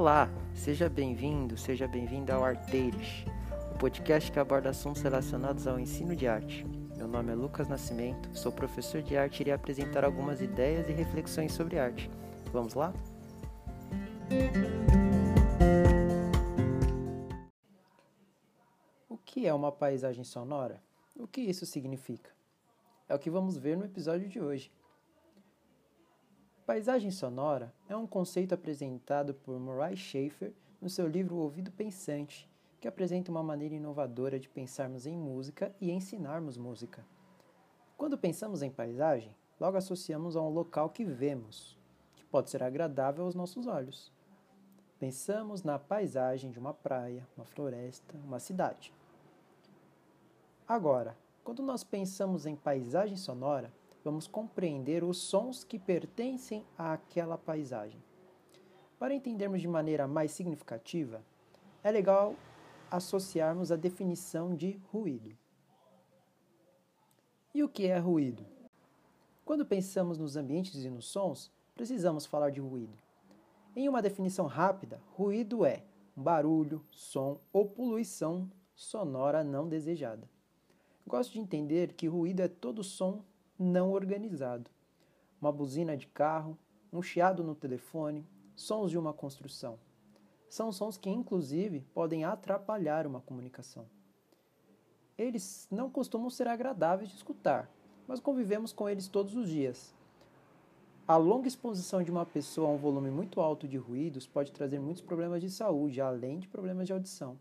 Olá, seja bem-vindo, seja bem-vinda ao Arteiros, o podcast que aborda assuntos relacionados ao ensino de arte. Meu nome é Lucas Nascimento, sou professor de arte e irei apresentar algumas ideias e reflexões sobre arte. Vamos lá? O que é uma paisagem sonora? O que isso significa? É o que vamos ver no episódio de hoje. Paisagem sonora é um conceito apresentado por Murray Schafer no seu livro O Ouvido Pensante, que apresenta uma maneira inovadora de pensarmos em música e ensinarmos música. Quando pensamos em paisagem, logo associamos a um local que vemos, que pode ser agradável aos nossos olhos. Pensamos na paisagem de uma praia, uma floresta, uma cidade. Agora, quando nós pensamos em paisagem sonora, vamos compreender os sons que pertencem àquela paisagem. Para entendermos de maneira mais significativa, é legal associarmos a definição de ruído. E o que é ruído? Quando pensamos nos ambientes e nos sons, precisamos falar de ruído. Em uma definição rápida, ruído é barulho, som ou poluição sonora não desejada. Gosto de entender que ruído é todo som não organizado. Uma buzina de carro, um chiado no telefone, sons de uma construção. São sons que, inclusive, podem atrapalhar uma comunicação. Eles não costumam ser agradáveis de escutar, mas convivemos com eles todos os dias. A longa exposição de uma pessoa a um volume muito alto de ruídos pode trazer muitos problemas de saúde, além de problemas de audição.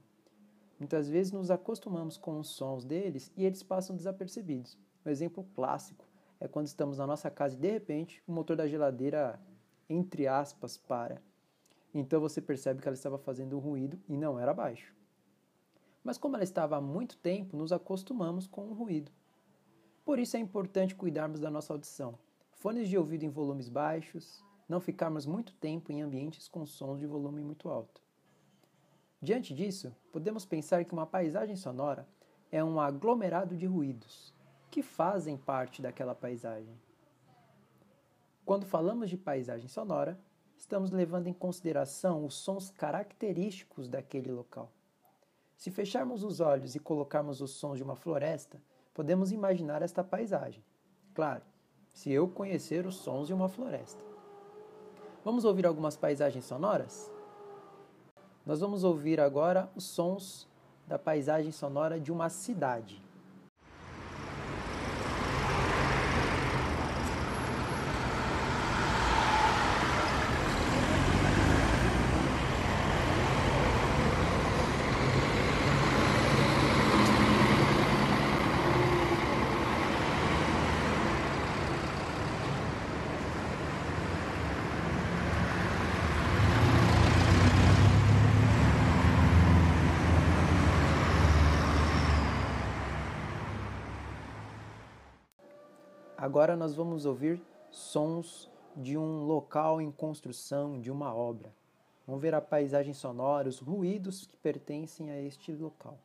Muitas vezes nos acostumamos com os sons deles e eles passam desapercebidos. Um exemplo clássico é quando estamos na nossa casa e de repente o motor da geladeira, entre aspas, para. Então você percebe que ela estava fazendo um ruído e não era baixo. Mas como ela estava há muito tempo, nos acostumamos com o ruído. Por isso é importante cuidarmos da nossa audição. Fones de ouvido em volumes baixos, não ficarmos muito tempo em ambientes com sons de volume muito alto. Diante disso, podemos pensar que uma paisagem sonora é um aglomerado de ruídos, que fazem parte daquela paisagem. Quando falamos de paisagem sonora, estamos levando em consideração os sons característicos daquele local. Se fecharmos os olhos e colocarmos os sons de uma floresta, podemos imaginar esta paisagem. Claro, se eu conhecer os sons de uma floresta. Vamos ouvir algumas paisagens sonoras? Nós vamos ouvir agora os sons da paisagem sonora de uma cidade. Agora nós vamos ouvir sons de um local em construção, de uma obra. Vamos ver a paisagem sonora, os ruídos que pertencem a este local.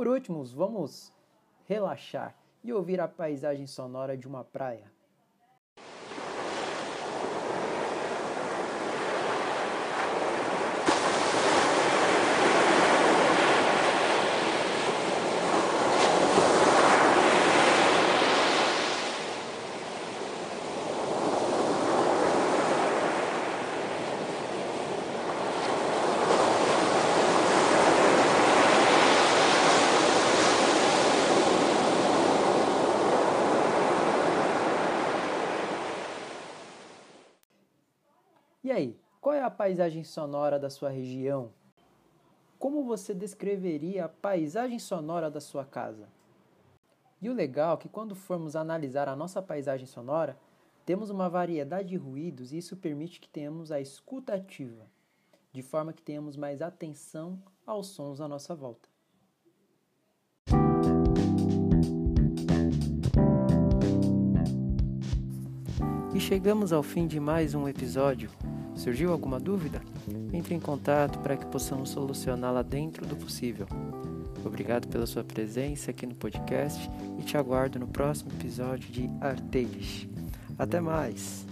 Por último, vamos relaxar e ouvir a paisagem sonora de uma praia. E aí, qual é a paisagem sonora da sua região? Como você descreveria a paisagem sonora da sua casa? E o legal é que quando formos analisar a nossa paisagem sonora, temos uma variedade de ruídos e isso permite que tenhamos a escuta ativa, de forma que tenhamos mais atenção aos sons à nossa volta. E chegamos ao fim de mais um episódio. Surgiu alguma dúvida? Entre em contato para que possamos solucioná-la dentro do possível. Obrigado pela sua presença aqui no podcast e te aguardo no próximo episódio de Arteiros. Até mais!